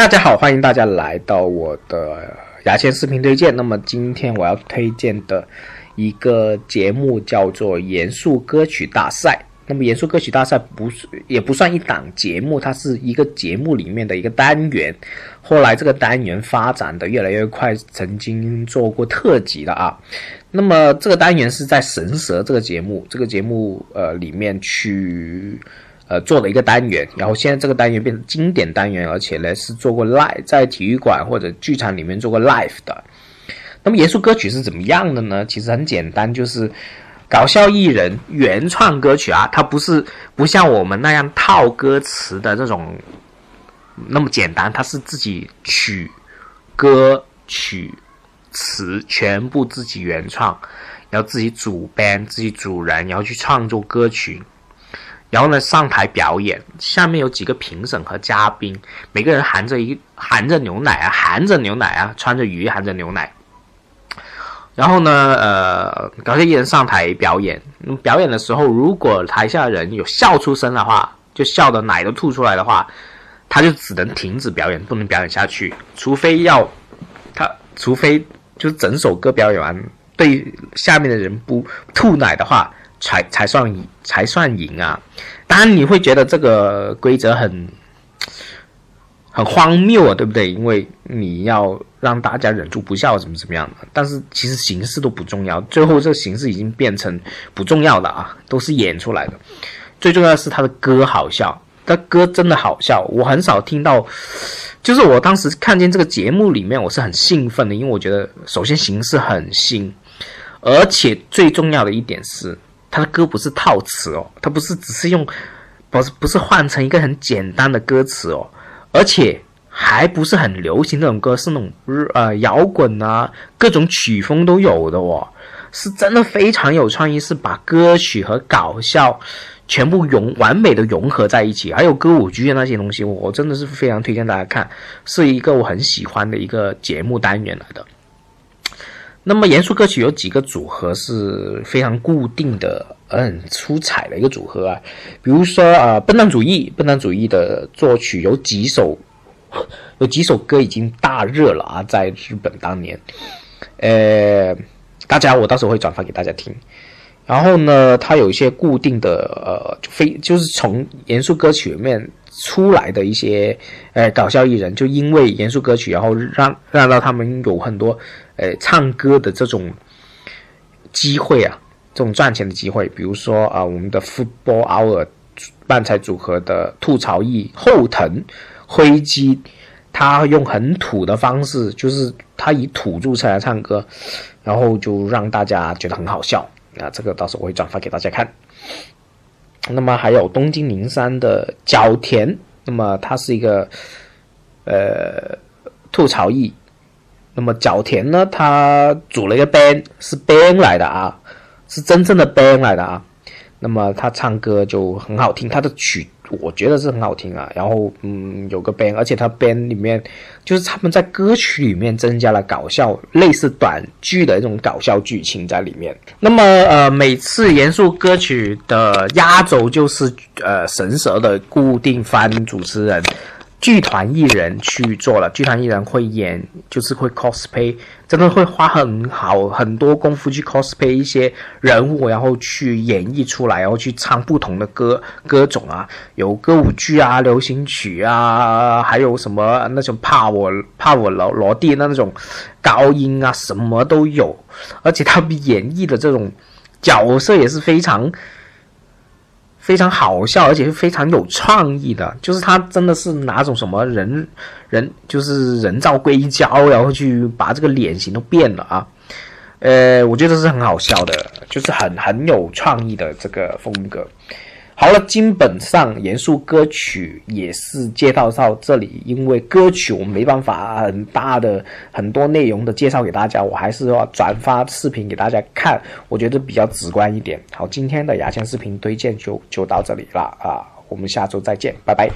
大家好，欢迎大家来到我的牙签视频推荐。那么今天我要推荐的一个节目叫做《严肃歌曲大赛》。那么严肃歌曲大赛不是也不算一档节目，它是一个节目里面的一个单元。后来这个单元发展的越来越快，曾经做过特辑的啊。那么这个单元是在《神蛇》这个节目，这个节目呃里面去。呃，做了一个单元，然后现在这个单元变成经典单元，而且呢是做过 live，在体育馆或者剧场里面做过 live 的。那么严肃歌曲是怎么样的呢？其实很简单，就是搞笑艺人原创歌曲啊，它不是不像我们那样套歌词的这种那么简单，它是自己曲歌曲词全部自己原创，然后自己组 band，自己组人，然后去创作歌曲。然后呢，上台表演，下面有几个评审和嘉宾，每个人含着一含着牛奶啊，含着牛奶啊，穿着雨衣含着牛奶。然后呢，呃，搞笑艺人上台表演，表演的时候，如果台下人有笑出声的话，就笑的奶都吐出来的话，他就只能停止表演，不能表演下去，除非要他，除非就整首歌表演完，对下面的人不吐奶的话。才才算赢，才算赢啊！当然你会觉得这个规则很很荒谬啊，对不对？因为你要让大家忍住不笑，怎么怎么样的？但是其实形式都不重要，最后这形式已经变成不重要的啊，都是演出来的。最重要的是他的歌好笑，他歌真的好笑。我很少听到，就是我当时看见这个节目里面，我是很兴奋的，因为我觉得首先形式很新，而且最重要的一点是。他的歌不是套词哦，他不是只是用，不是不是换成一个很简单的歌词哦，而且还不是很流行那种歌，是那种呃摇滚啊，各种曲风都有的哦，是真的非常有创意，是把歌曲和搞笑全部融完美的融合在一起，还有歌舞剧那些东西，我真的是非常推荐大家看，是一个我很喜欢的一个节目单元来的。那么严肃歌曲有几个组合是非常固定的，很出彩的一个组合啊，比如说啊，笨蛋主义，笨蛋主义的作曲有几首，有几首歌已经大热了啊，在日本当年，呃，大家我到时候会转发给大家听。然后呢，它有一些固定的呃，非就是从严肃歌曲里面出来的一些呃搞笑艺人，就因为严肃歌曲，然后让让到他们有很多。呃，唱歌的这种机会啊，这种赚钱的机会，比如说啊，我们的 Football Hour 漫才组合的吐槽艺后藤辉基，他用很土的方式，就是他以土著唱来唱歌，然后就让大家觉得很好笑啊。这个到时候我会转发给大家看。那么还有东京零三的角田，那么他是一个呃吐槽艺。那么角田呢？他组了一个 band，是 band 来的啊，是真正的 band 来的啊。那么他唱歌就很好听，他的曲我觉得是很好听啊。然后嗯，有个 band，而且他 band 里面就是他们在歌曲里面增加了搞笑，类似短剧的一种搞笑剧情在里面。那么呃，每次严肃歌曲的压轴就是呃神蛇的固定番主持人。剧团艺人去做了，剧团艺人会演，就是会 cosplay，真的会花很好很多功夫去 cosplay 一些人物，然后去演绎出来，然后去唱不同的歌歌种啊，有歌舞剧啊、流行曲啊，还有什么那种怕我怕我落落地那种高音啊，什么都有，而且他们演绎的这种角色也是非常。非常好笑，而且是非常有创意的。就是他真的是拿种什么人人，就是人造硅胶，然后去把这个脸型都变了啊。呃，我觉得是很好笑的，就是很很有创意的这个风格。好了，基本上严肃歌曲也是介绍到这里，因为歌曲我没办法很大的很多内容的介绍给大家，我还是要转发视频给大家看，我觉得比较直观一点。好，今天的牙签视频推荐就就到这里了啊，我们下周再见，拜拜。